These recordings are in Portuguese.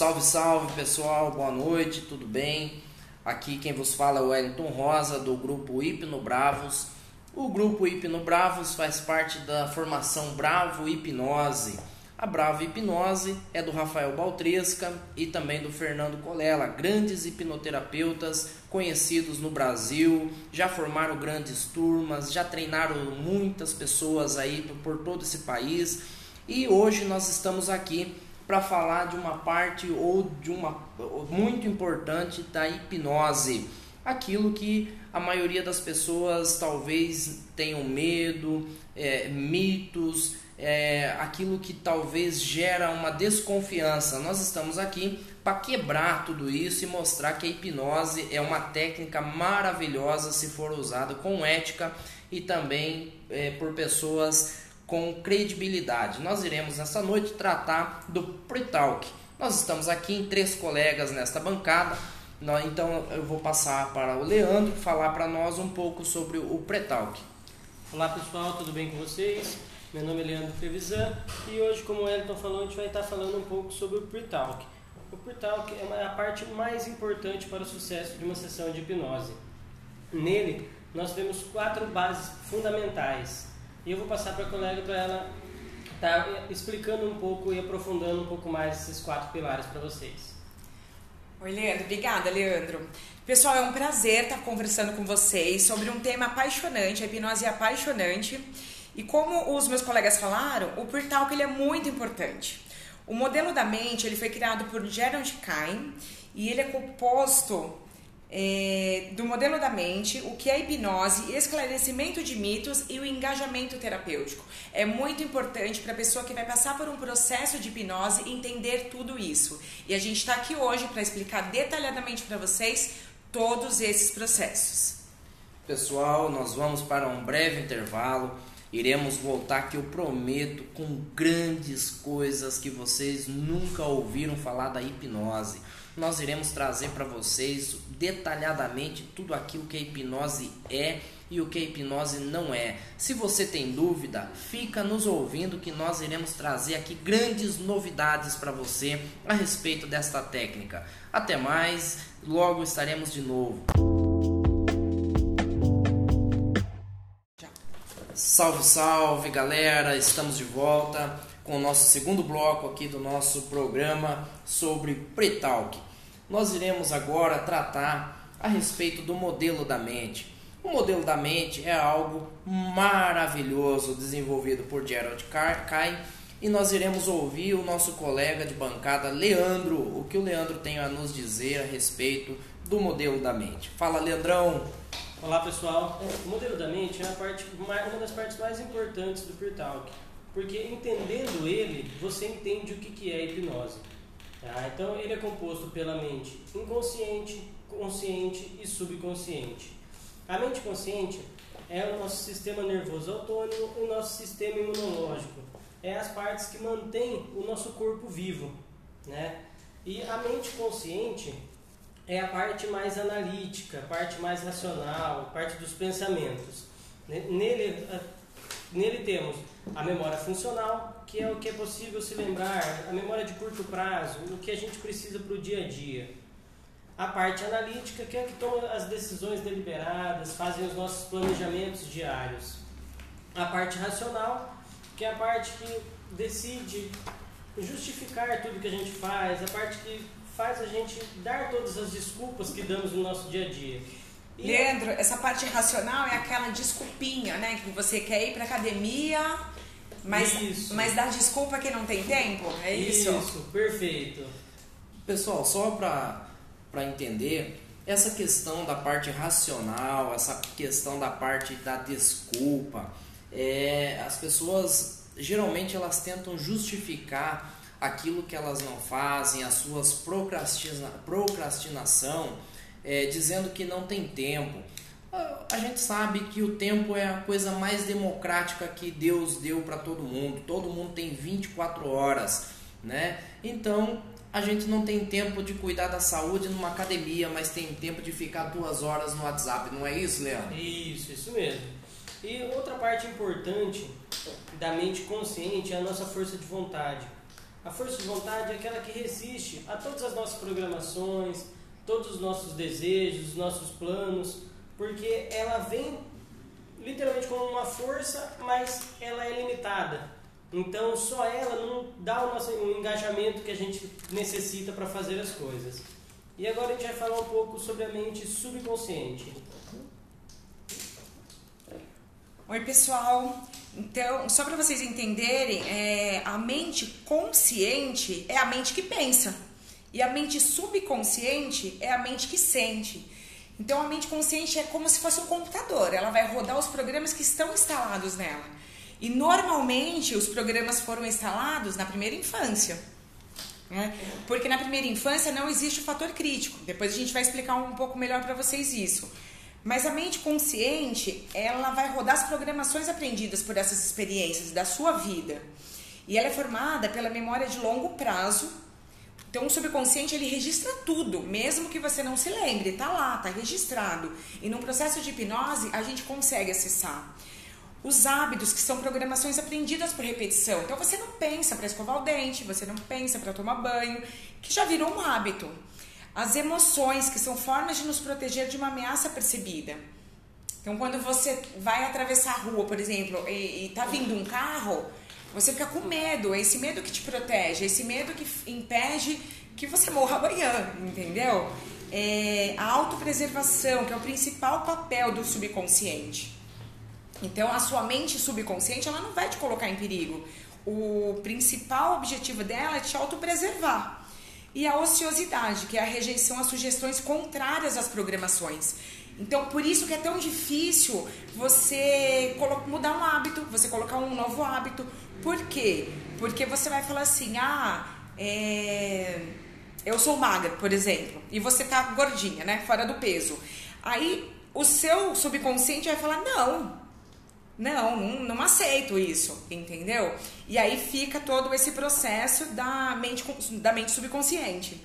Salve, salve pessoal, boa noite, tudo bem? Aqui quem vos fala é o Wellington Rosa do grupo Hipno Bravos. O grupo Hipno Bravos faz parte da formação Bravo Hipnose. A Bravo Hipnose é do Rafael Baltresca e também do Fernando Colela, grandes hipnoterapeutas conhecidos no Brasil, já formaram grandes turmas, já treinaram muitas pessoas aí por todo esse país e hoje nós estamos aqui para falar de uma parte ou de uma muito importante da hipnose. Aquilo que a maioria das pessoas talvez tenham medo, é, mitos, é, aquilo que talvez gera uma desconfiança. Nós estamos aqui para quebrar tudo isso e mostrar que a hipnose é uma técnica maravilhosa se for usada com ética e também é, por pessoas com credibilidade. Nós iremos nessa noite tratar do pre-talk. Nós estamos aqui em três colegas nesta bancada, então eu vou passar para o Leandro falar para nós um pouco sobre o pre-talk. Olá pessoal, tudo bem com vocês? Meu nome é Leandro Trevisan e hoje, como o Elton falou, a gente vai estar falando um pouco sobre o pre-talk. O pre-talk é a parte mais importante para o sucesso de uma sessão de hipnose. Nele, nós temos quatro bases fundamentais e eu vou passar para a colega para ela estar tá explicando um pouco e aprofundando um pouco mais esses quatro pilares para vocês. Oi, Leandro. Obrigada, Leandro. Pessoal, é um prazer estar conversando com vocês sobre um tema apaixonante. A hipnose é apaixonante. E como os meus colegas falaram, o Purtalk ele é muito importante. O modelo da mente ele foi criado por Gerald Kine e ele é composto é, do modelo da mente, o que é hipnose, esclarecimento de mitos e o engajamento terapêutico. É muito importante para a pessoa que vai passar por um processo de hipnose entender tudo isso. E a gente está aqui hoje para explicar detalhadamente para vocês todos esses processos. Pessoal, nós vamos para um breve intervalo. Iremos voltar que eu prometo com grandes coisas que vocês nunca ouviram falar da hipnose nós iremos trazer para vocês detalhadamente tudo aquilo que a hipnose é e o que a hipnose não é. Se você tem dúvida, fica nos ouvindo que nós iremos trazer aqui grandes novidades para você a respeito desta técnica. Até mais, logo estaremos de novo. Salve, salve galera, estamos de volta com o nosso segundo bloco aqui do nosso programa sobre Pretalk. Nós iremos agora tratar a respeito do modelo da mente. O modelo da mente é algo maravilhoso desenvolvido por Gerald Kay e nós iremos ouvir o nosso colega de bancada Leandro, o que o Leandro tem a nos dizer a respeito do modelo da mente. Fala, Leandrão. Olá, pessoal. O modelo da mente é parte, uma das partes mais importantes do Pure Talk porque entendendo ele, você entende o que é hipnose. Tá? Então, ele é composto pela mente inconsciente, consciente e subconsciente. A mente consciente é o nosso sistema nervoso autônomo o nosso sistema imunológico. É as partes que mantêm o nosso corpo vivo. Né? E a mente consciente é a parte mais analítica, a parte mais racional, a parte dos pensamentos. Nele, nele temos a memória funcional, que é o que é possível se lembrar, a memória de curto prazo, o que a gente precisa para o dia a dia. A parte analítica, que é que toma as decisões deliberadas, fazem os nossos planejamentos diários. A parte racional, que é a parte que decide justificar tudo que a gente faz, a parte que faz a gente dar todas as desculpas que damos no nosso dia a dia. Leandro, essa parte racional é aquela desculpinha, né? Que você quer ir pra academia, mas, isso. mas dá desculpa que não tem tempo? É isso? Isso, perfeito. Pessoal, só para entender, essa questão da parte racional, essa questão da parte da desculpa, é, as pessoas geralmente elas tentam justificar aquilo que elas não fazem, as suas procrastina, procrastinação, é, dizendo que não tem tempo a gente sabe que o tempo é a coisa mais democrática que Deus deu para todo mundo. Todo mundo tem 24 horas, né? Então a gente não tem tempo de cuidar da saúde numa academia, mas tem tempo de ficar duas horas no WhatsApp, não é isso, Leandro? Isso, isso mesmo. E outra parte importante da mente consciente é a nossa força de vontade. A força de vontade é aquela que resiste a todas as nossas programações, todos os nossos desejos, os nossos planos, porque ela vem literalmente como uma força, mas ela é limitada. Então só ela não dá o nosso o engajamento que a gente necessita para fazer as coisas. E agora a gente vai falar um pouco sobre a mente subconsciente. Oi pessoal, então só para vocês entenderem, é, a mente consciente é a mente que pensa e a mente subconsciente é a mente que sente. Então a mente consciente é como se fosse um computador, ela vai rodar os programas que estão instalados nela. E normalmente os programas foram instalados na primeira infância. Né? Porque na primeira infância não existe o fator crítico. Depois a gente vai explicar um pouco melhor para vocês isso. Mas a mente consciente, ela vai rodar as programações aprendidas por essas experiências da sua vida. E ela é formada pela memória de longo prazo. Então o subconsciente ele registra tudo, mesmo que você não se lembre, tá lá, tá registrado. E num processo de hipnose a gente consegue acessar os hábitos, que são programações aprendidas por repetição. Então você não pensa para escovar o dente, você não pensa para tomar banho, que já virou um hábito. As emoções, que são formas de nos proteger de uma ameaça percebida. Então quando você vai atravessar a rua, por exemplo, e, está vindo um carro, você fica com medo, é esse medo que te protege, é esse medo que impede que você morra amanhã, entendeu? É a autopreservação, que é o principal papel do subconsciente. Então, a sua mente subconsciente, ela não vai te colocar em perigo. O principal objetivo dela é te autopreservar. E a ociosidade, que é a rejeição a sugestões contrárias às programações. Então, por isso que é tão difícil você mudar um hábito, você colocar um novo hábito. Por quê? Porque você vai falar assim, ah, é... eu sou magra, por exemplo, e você tá gordinha, né, fora do peso. Aí, o seu subconsciente vai falar, não, não, não, aceito isso, entendeu? E aí fica todo esse processo da mente, da mente subconsciente.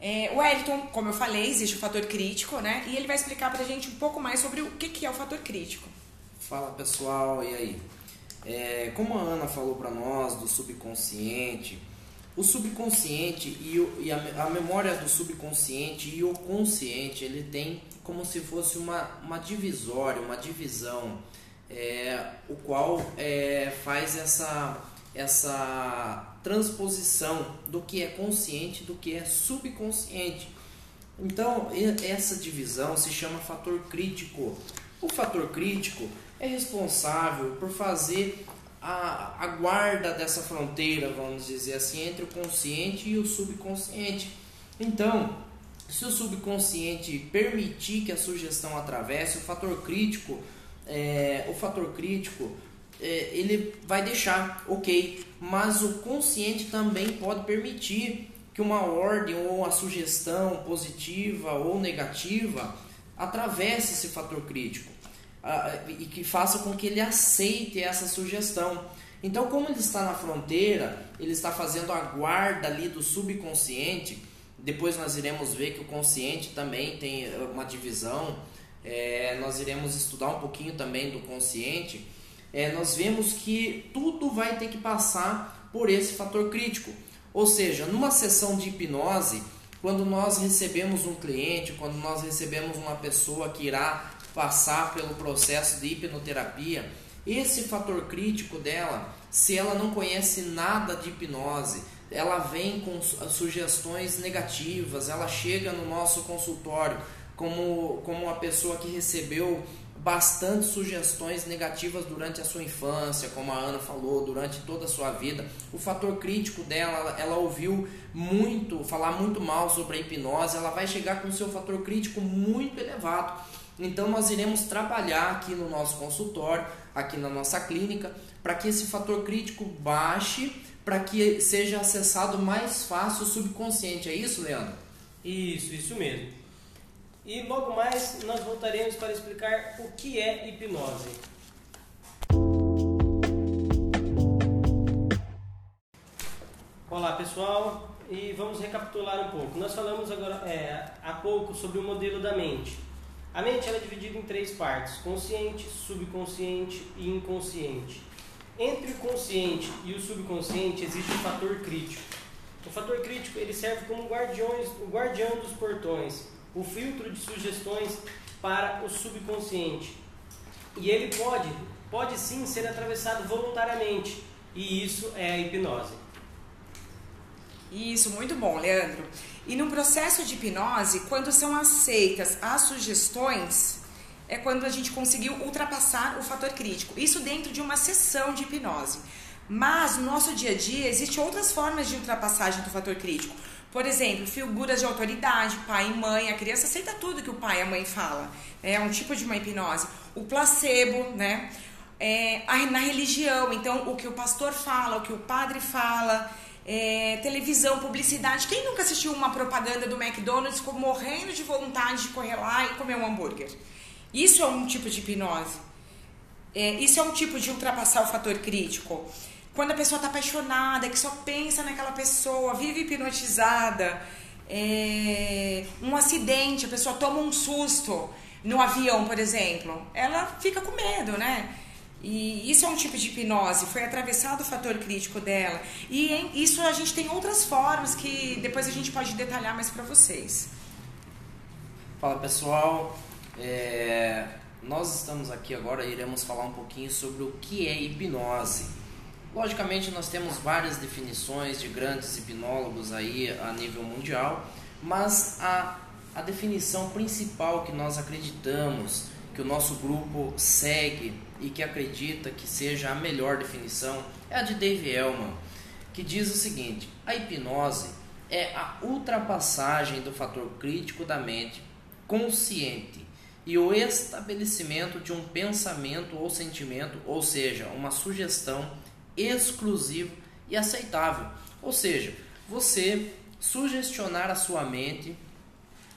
É, o Wellington, como eu falei, existe o fator crítico, né? E ele vai explicar pra gente um pouco mais sobre o que, que é o fator crítico. Fala pessoal, e aí? É, como a Ana falou para nós do subconsciente, o subconsciente e, o, e a, a, memória do subconsciente e o consciente, ele tem como se fosse uma, uma divisória, uma divisão é, o qual é, faz essa, essa transposição do que é consciente do que é subconsciente. Então, essa divisão se chama fator crítico. O fator crítico é responsável por fazer a, a guarda dessa fronteira, vamos dizer assim, entre o consciente e o subconsciente. Então, se o subconsciente permitir que a sugestão atravesse, o fator crítico é, o fator crítico é, ele vai deixar ok, mas o consciente também pode permitir que uma ordem ou a sugestão positiva ou negativa atravesse esse fator crítico e que faça com que ele aceite essa sugestão. Então, como ele está na fronteira, ele está fazendo a guarda ali do subconsciente. Depois nós iremos ver que o consciente também tem uma divisão é, nós iremos estudar um pouquinho também do consciente, é, nós vemos que tudo vai ter que passar por esse fator crítico. Ou seja, numa sessão de hipnose, quando nós recebemos um cliente, quando nós recebemos uma pessoa que irá passar pelo processo de hipnoterapia, esse fator crítico dela, se ela não conhece nada de hipnose, ela vem com sugestões negativas, ela chega no nosso consultório como, como uma pessoa que recebeu bastante sugestões negativas durante a sua infância, como a Ana falou, durante toda a sua vida. O fator crítico dela, ela, ouviu muito, falar muito mal sobre a hipnose, ela vai chegar com seu fator crítico muito elevado. Então nós iremos trabalhar aqui no nosso consultório, aqui na nossa clínica, para que esse fator crítico baixe, para que seja acessado mais fácil o subconsciente. É isso, Leandro? Isso, isso mesmo. E logo mais nós voltaremos para explicar o que é hipnose. Olá pessoal, e vamos recapitular um pouco. Nós falamos agora é, há pouco sobre o modelo da mente. A mente é dividida em três partes: consciente, subconsciente e inconsciente. Entre o consciente e o subconsciente existe um fator crítico. O fator crítico ele serve como guardiões, o guardião dos portões, o filtro de sugestões para o subconsciente. E ele pode, pode sim ser atravessado voluntariamente. E isso é a hipnose. Isso, muito bom, Leandro. E no processo de hipnose, quando são aceitas as sugestões, é quando a gente conseguiu ultrapassar o fator crítico. Isso dentro de uma sessão de hipnose. Mas no nosso dia a dia existem outras formas de ultrapassagem do fator crítico. Por exemplo, figuras de autoridade, pai e mãe, a criança aceita tudo que o pai e a mãe fala. É um tipo de uma hipnose. O placebo, né? É, na religião, então o que o pastor fala, o que o padre fala, é, televisão, publicidade. Quem nunca assistiu uma propaganda do McDonald's ficou morrendo de vontade de correr lá e comer um hambúrguer? Isso é um tipo de hipnose. É, isso é um tipo de ultrapassar o fator crítico. Quando a pessoa está apaixonada, que só pensa naquela pessoa, vive hipnotizada, é, um acidente, a pessoa toma um susto no avião, por exemplo, ela fica com medo, né? E isso é um tipo de hipnose, foi atravessado o fator crítico dela. E em, isso a gente tem outras formas que depois a gente pode detalhar mais para vocês. Fala pessoal, é, nós estamos aqui agora e iremos falar um pouquinho sobre o que é hipnose. Logicamente, nós temos várias definições de grandes hipnólogos aí a nível mundial, mas a, a definição principal que nós acreditamos, que o nosso grupo segue e que acredita que seja a melhor definição, é a de Dave Elman, que diz o seguinte: a hipnose é a ultrapassagem do fator crítico da mente consciente e o estabelecimento de um pensamento ou sentimento, ou seja, uma sugestão exclusiva e aceitável. Ou seja, você sugestionar a sua mente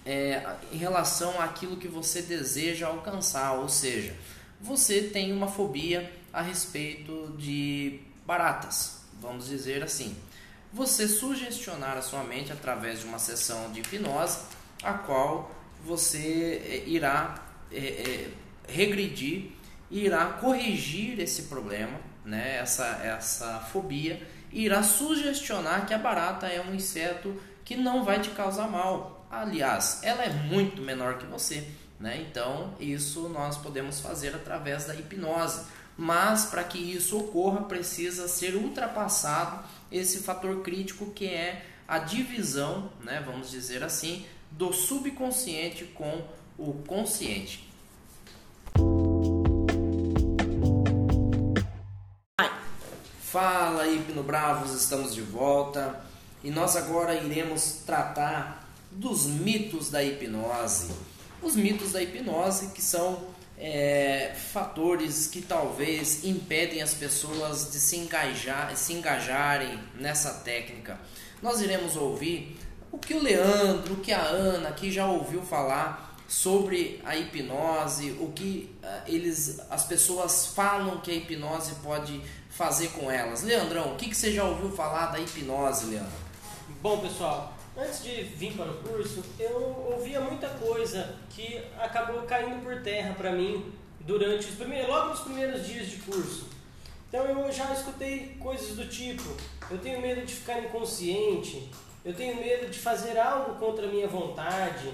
é, em relação àquilo que você deseja alcançar, ou seja, você tem uma fobia a respeito de baratas, vamos dizer assim. Você sugestionar a sua mente através de uma sessão de hipnose, a qual você é, irá é, é, regredir irá corrigir esse problema, né, essa, essa fobia, irá sugestionar que a barata é um inseto que não vai te causar mal. Aliás, ela é muito menor que você. Né? Então, isso nós podemos fazer através da hipnose. Mas para que isso ocorra, precisa ser ultrapassado esse fator crítico que é a divisão, né, vamos dizer assim, do subconsciente com o consciente. Fala Hipno Bravos, estamos de volta e nós agora iremos tratar dos mitos da hipnose. Os mitos da hipnose que são é, fatores que talvez impedem as pessoas de se, engajar, se engajarem nessa técnica. Nós iremos ouvir o que o Leandro, o que a Ana aqui já ouviu falar sobre a hipnose, o que uh, eles, as pessoas falam que a hipnose pode fazer com elas. Leandrão, o que, que você já ouviu falar da hipnose, Leandro? Bom, pessoal, antes de vir para o curso, eu ouvia muita coisa que acabou caindo por terra para mim durante os primeiros, logo nos primeiros dias de curso. Então eu já escutei coisas do tipo: eu tenho medo de ficar inconsciente, eu tenho medo de fazer algo contra a minha vontade.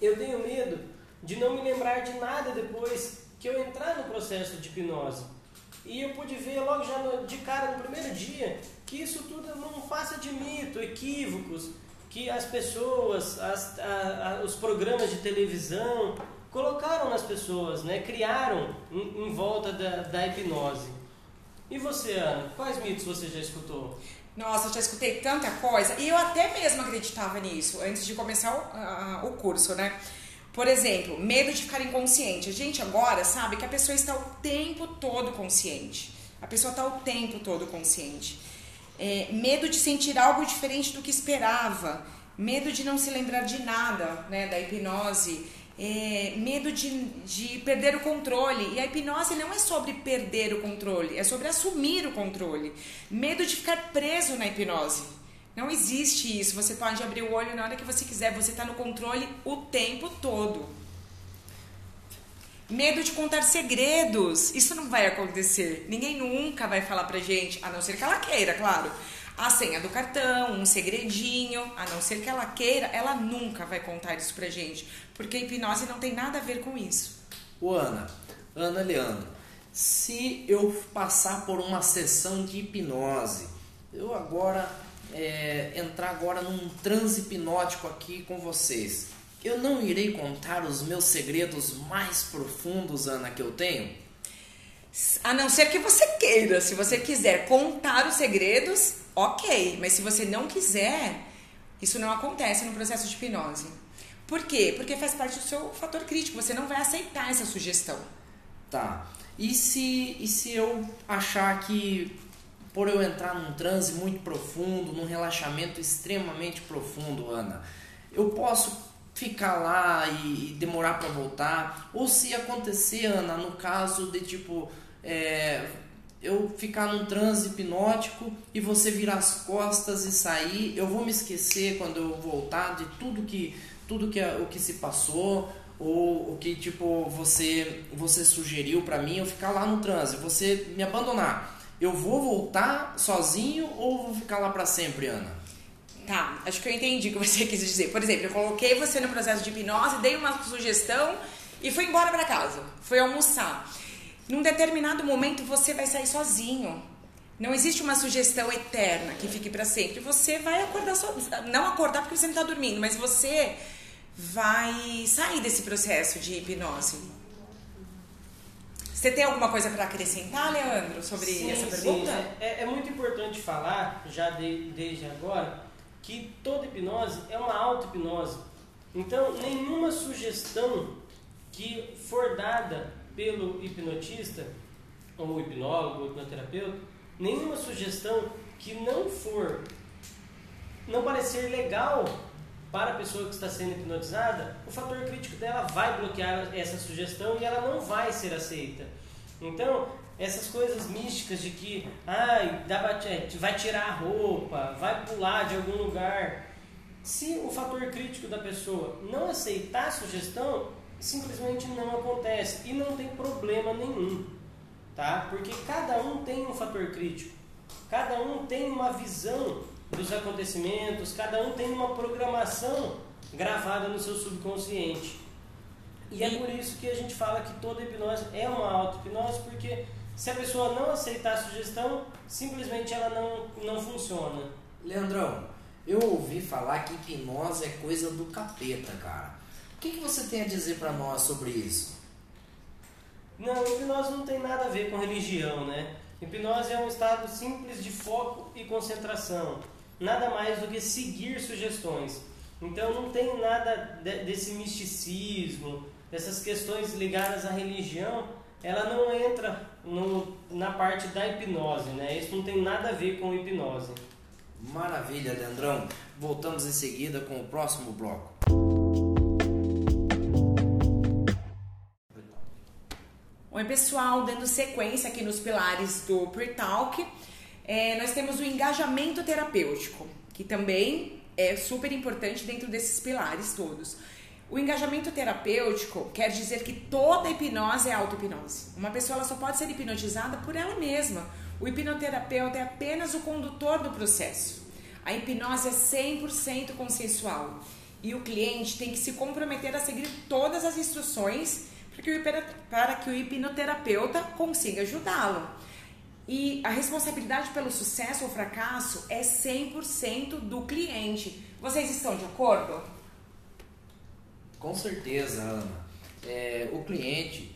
Eu tenho medo de não me lembrar de nada depois que eu entrar no processo de hipnose. E eu pude ver logo já no, de cara no primeiro dia que isso tudo não passa de mito, equívocos, que as pessoas, as, a, a, os programas de televisão colocaram nas pessoas, né? criaram em, em volta da, da hipnose. E você, Ana, quais mitos você já escutou? Nossa, já escutei tanta coisa. E eu até mesmo acreditava nisso antes de começar o, o curso, né? Por exemplo, medo de ficar inconsciente. A gente agora sabe que a pessoa está o tempo todo consciente. A pessoa está o tempo todo consciente. É, medo de sentir algo diferente do que esperava. Medo de não se lembrar de nada, né? Da hipnose é, medo de, de perder o controle. E a hipnose não é sobre perder o controle, é sobre assumir o controle. Medo de ficar preso na hipnose. Não existe isso. Você pode abrir o olho na hora que você quiser, você está no controle o tempo todo. Medo de contar segredos. Isso não vai acontecer. Ninguém nunca vai falar pra gente, a não ser que ela queira, claro. A senha do cartão, um segredinho, a não ser que ela queira, ela nunca vai contar isso pra gente. Porque a hipnose não tem nada a ver com isso. Ô Ana, Ana Leandro, se eu passar por uma sessão de hipnose, eu agora é, entrar agora num transe hipnótico aqui com vocês eu não irei contar os meus segredos mais profundos, Ana, que eu tenho? A não ser que você queira. Se você quiser contar os segredos, ok. Mas se você não quiser, isso não acontece no processo de hipnose. Por quê? Porque faz parte do seu fator crítico. Você não vai aceitar essa sugestão. Tá. E se, e se eu achar que por eu entrar num transe muito profundo, num relaxamento extremamente profundo, Ana, eu posso ficar lá e demorar para voltar, ou se acontecer, Ana, no caso de tipo é, eu ficar num transe hipnótico e você virar as costas e sair, eu vou me esquecer quando eu voltar de tudo que tudo que o que se passou ou o que tipo você você sugeriu para mim, eu ficar lá no transe, você me abandonar. Eu vou voltar sozinho ou vou ficar lá para sempre, Ana? Tá, acho que eu entendi o que você quis dizer. Por exemplo, eu coloquei você no processo de hipnose, dei uma sugestão e fui embora para casa. Fui almoçar. Num determinado momento você vai sair sozinho. Não existe uma sugestão eterna que fique para sempre. Você vai acordar sozinho. Não acordar porque você não está dormindo, mas você vai sair desse processo de hipnose. Você tem alguma coisa para acrescentar, Leandro, sobre sim, essa pergunta? Sim, é, é, muito importante falar, já de, desde agora, que toda hipnose é uma auto-hipnose. Então, nenhuma sugestão que for dada pelo hipnotista, ou hipnólogo, ou hipnoterapeuta, nenhuma sugestão que não for, não parecer legal para a pessoa que está sendo hipnotizada, o fator crítico dela vai bloquear essa sugestão e ela não vai ser aceita. Então, essas coisas místicas de que ai, dá vai tirar a roupa, vai pular de algum lugar. Se o fator crítico da pessoa não aceitar a sugestão, simplesmente não acontece e não tem problema nenhum, tá? Porque cada um tem um fator crítico, cada um tem uma visão dos acontecimentos, cada um tem uma programação gravada no seu subconsciente. E é por isso que a gente fala que toda hipnose é uma auto-hipnose, porque se a pessoa não aceitar a sugestão, simplesmente ela não, não funciona. Leandrão, eu ouvi falar que hipnose é coisa do capeta, cara. O que, que você tem a dizer para nós sobre isso? Não, hipnose não tem nada a ver com religião, né? Hipnose é um estado simples de foco e concentração. Nada mais do que seguir sugestões. Então não tem nada desse misticismo, dessas questões ligadas à religião ela não entra no, na parte da hipnose, né? Isso não tem nada a ver com hipnose. Maravilha, Leandrão. Voltamos em seguida com o próximo bloco. Oi, pessoal, dando sequência aqui nos pilares do Pre-Talk, é, nós temos o engajamento terapêutico, que também é super importante dentro desses pilares todos. O engajamento terapêutico quer dizer que toda hipnose é auto-hipnose. Uma pessoa só pode ser hipnotizada por ela mesma. O hipnoterapeuta é apenas o condutor do processo. A hipnose é 100% consensual e o cliente tem que se comprometer a seguir todas as instruções para que o hipnoterapeuta consiga ajudá-lo. E a responsabilidade pelo sucesso ou fracasso é 100% do cliente. Vocês estão de acordo? Com certeza, Ana. É, o cliente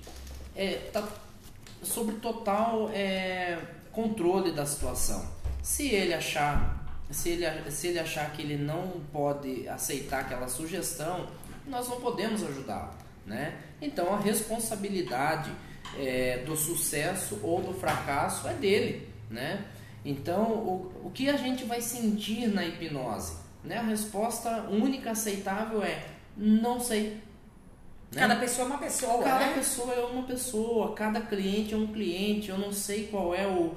está é, sobre total é, controle da situação. Se ele achar se ele, se ele achar que ele não pode aceitar aquela sugestão, nós não podemos ajudá-lo. Né? Então a responsabilidade é, do sucesso ou do fracasso é dele. Né? Então o, o que a gente vai sentir na hipnose? Né? A resposta única aceitável é não sei. Né? Cada pessoa é uma pessoa. Cada né? pessoa é uma pessoa, cada cliente é um cliente. Eu não sei qual é o,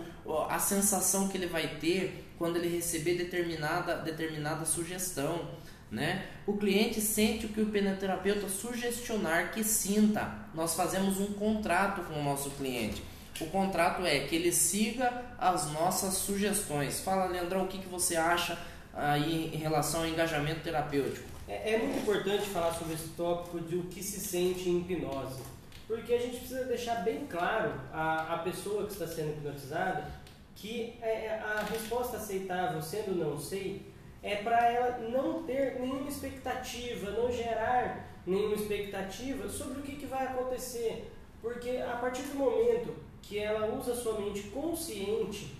a sensação que ele vai ter quando ele receber determinada, determinada sugestão. Né? O cliente sente o que o hipnoterapeuta sugestionar que sinta. Nós fazemos um contrato com o nosso cliente. O contrato é que ele siga as nossas sugestões. Fala, Leandrão, o que, que você acha aí em relação ao engajamento terapêutico? É, é muito importante falar sobre esse tópico de o que se sente em hipnose, porque a gente precisa deixar bem claro a pessoa que está sendo hipnotizada que é, é a resposta aceitável, sendo não sei, é para ela não ter nenhuma expectativa, não gerar nenhuma expectativa sobre o que, que vai acontecer. Porque a partir do momento que ela usa sua mente consciente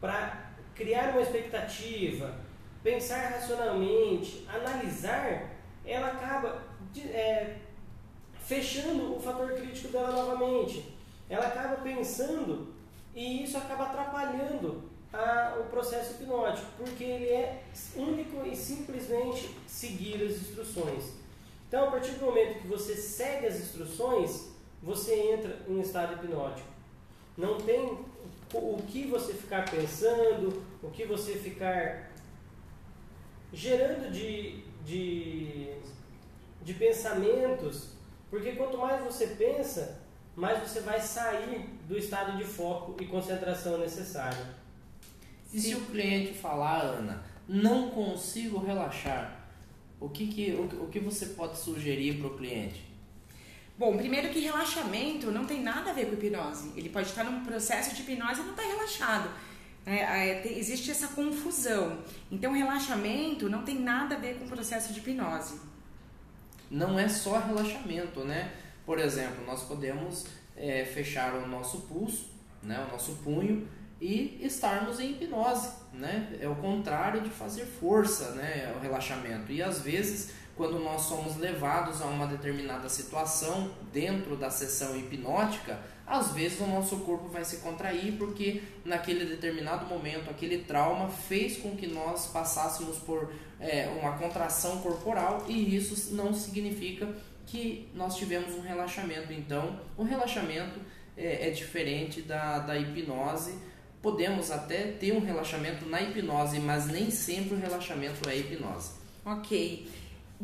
para criar uma expectativa, pensar racionalmente, analisar, ela acaba é, fechando o fator crítico dela novamente. Ela acaba pensando e isso acaba atrapalhando a, o processo hipnótico, porque ele é único e simplesmente seguir as instruções. Então, a partir do momento que você segue as instruções, você entra em estado hipnótico. Não tem o que você ficar pensando, o que você ficar gerando de, de, de pensamentos, porque quanto mais você pensa, mais você vai sair do estado de foco e concentração necessário. E se o cliente falar, Ana, não consigo relaxar, o que, que, o, o que você pode sugerir para o cliente? Bom, primeiro que relaxamento não tem nada a ver com hipnose. Ele pode estar num processo de hipnose e não estar tá relaxado. É, é, tem, existe essa confusão. Então, relaxamento não tem nada a ver com o processo de hipnose. Não é só relaxamento, né? Por exemplo, nós podemos é, fechar o nosso pulso, né, o nosso punho e estarmos em hipnose, né? É o contrário de fazer força, né? O relaxamento. E às vezes, quando nós somos levados a uma determinada situação dentro da sessão hipnótica, às vezes o nosso corpo vai se contrair porque naquele determinado momento, aquele trauma fez com que nós passássemos por é, uma contração corporal e isso não significa que nós tivemos um relaxamento. Então, o relaxamento é, é diferente da, da hipnose. Podemos até ter um relaxamento na hipnose, mas nem sempre o relaxamento é hipnose. Ok.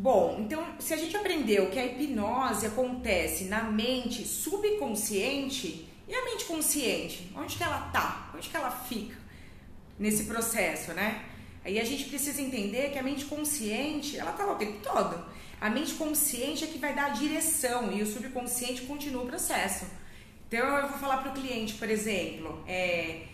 Bom, então se a gente aprendeu que a hipnose acontece na mente subconsciente, e a mente consciente? Onde que ela tá? Onde que ela fica nesse processo, né? Aí a gente precisa entender que a mente consciente, ela tá lá o tempo todo. A mente consciente é que vai dar a direção e o subconsciente continua o processo. Então eu vou falar para o cliente, por exemplo, é,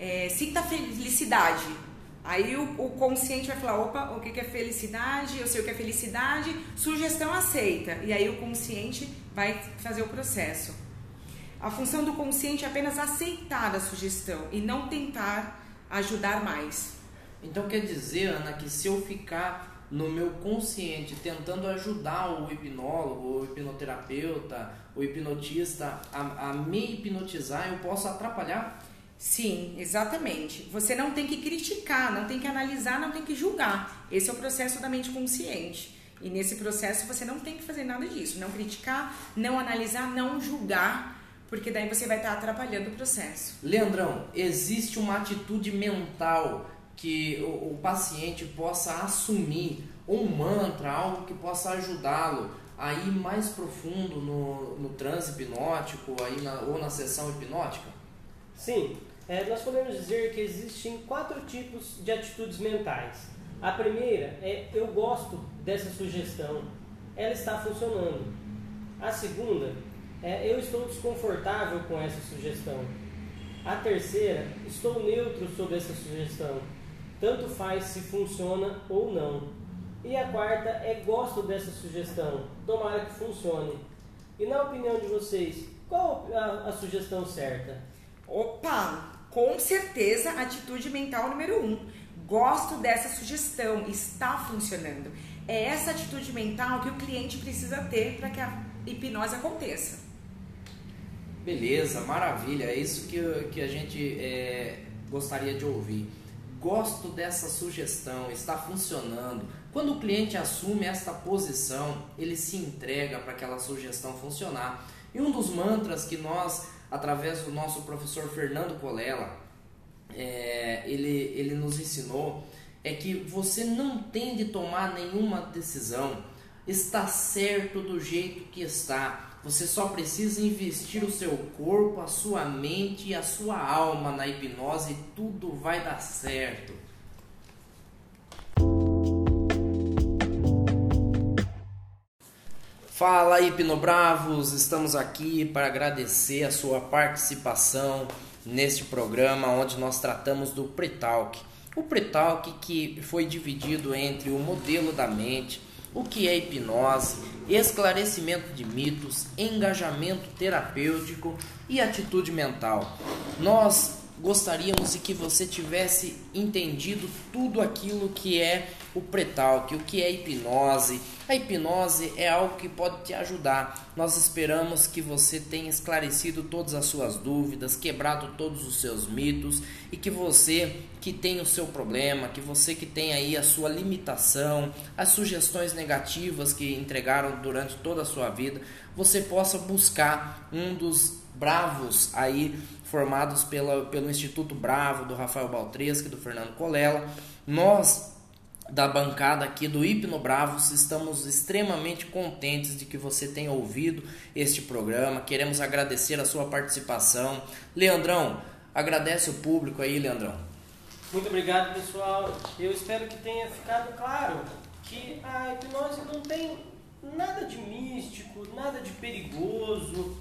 é, sinta felicidade. Aí o, o, consciente vai falar, opa, o que é felicidade? Eu sei o que é felicidade, sugestão aceita. E aí o consciente vai fazer o processo. A função do consciente é apenas aceitar a sugestão e não tentar ajudar mais. Então quer dizer, Ana, que se eu ficar no meu consciente, tentando ajudar o hipnólogo, o hipnoterapeuta, o hipnotista a, a me hipnotizar, eu posso atrapalhar? Sim, exatamente. Você não tem que criticar, não tem que analisar, não tem que julgar. Esse é o processo da mente consciente. E nesse processo você não tem que fazer nada disso. Não criticar, não analisar, não julgar, porque daí você vai estar atrapalhando o processo. Leandrão, existe uma atitude mental que o, o paciente possa assumir um mantra, algo que possa ajudá-lo a ir mais profundo no, no transe hipnótico aí na, ou na sessão hipnótica? Sim, é, nós podemos dizer que existem quatro tipos de atitudes mentais. A primeira é eu gosto dessa sugestão, ela está funcionando. A segunda é eu estou desconfortável com essa sugestão. A terceira, estou neutro sobre essa sugestão tanto faz se funciona ou não. E a quarta é gosto dessa sugestão, tomara que funcione. E na opinião de vocês, qual a, a sugestão certa? Opa, com certeza atitude mental número um. Gosto dessa sugestão, está funcionando. É essa atitude mental que o cliente precisa ter para que a hipnose aconteça. Beleza, maravilha. É isso que, que a gente é, gostaria de ouvir gosto dessa sugestão, está funcionando. Quando o cliente assume esta posição, ele se entrega para aquela sugestão funcionar. E um dos mantras que nós, através do nosso professor Fernando Colela, é, ele, ele nos ensinou é que você não tem de tomar nenhuma decisão. Está certo do jeito que está. Você só precisa investir o seu corpo, a sua mente e a sua alma na hipnose e tudo vai dar certo. Fala Hipnobravos, estamos aqui para agradecer a sua participação neste programa onde nós tratamos do Pretalk. O Pretalk que foi dividido entre o modelo da mente, o que é hipnose, esclarecimento de mitos, engajamento terapêutico e atitude mental. Nós gostaríamos de que você tivesse entendido tudo aquilo que é o pretalk, o que é hipnose. A hipnose é algo que pode te ajudar. Nós esperamos que você tenha esclarecido todas as suas dúvidas, quebrado todos os seus mitos e que você que tem o seu problema, que você que tem aí a sua limitação, as sugestões negativas que entregaram durante toda a sua vida, você possa buscar um dos bravos aí formados pela, pelo Instituto Bravo do Rafael Baltresca e do Fernando Colela. Nós da bancada aqui do Hipno Bravos, estamos extremamente contentes de que você tenha ouvido este programa. Queremos agradecer a sua participação. Leandrão, agradece o público aí, Leandrão. Muito obrigado, pessoal. Eu espero que tenha ficado claro que a hipnose não tem nada de místico, nada de perigoso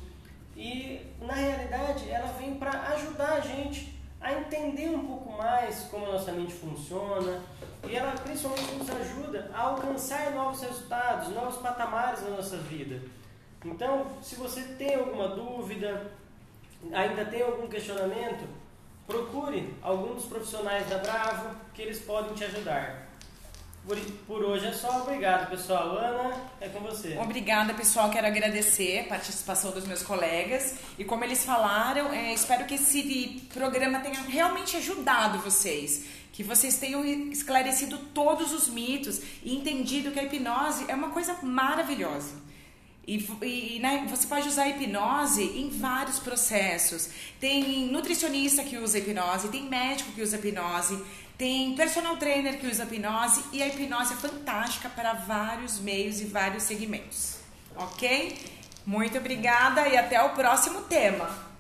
e na realidade ela vem para ajudar a gente a entender um pouco mais como a nossa mente funciona e ela principalmente nos ajuda a alcançar novos resultados, novos patamares na nossa vida. Então, se você tem alguma dúvida, ainda tem algum questionamento, procure algum dos profissionais da Bravo que eles podem te ajudar. Por, hoje é só. Obrigado, pessoal. Ana, é com você. Obrigada, pessoal. Quero agradecer a participação dos meus colegas. E como eles falaram, é, espero que esse programa tenha realmente ajudado vocês. Que vocês tenham esclarecido todos os mitos e entendido que a hipnose é uma coisa maravilhosa. E, e né, você pode usar hipnose em vários processos. Tem nutricionista que usa hipnose, tem médico que usa hipnose, tem personal trainer que usa hipnose e a hipnose é fantástica para vários meios e vários segmentos. Ok? Muito obrigada e até o próximo tema.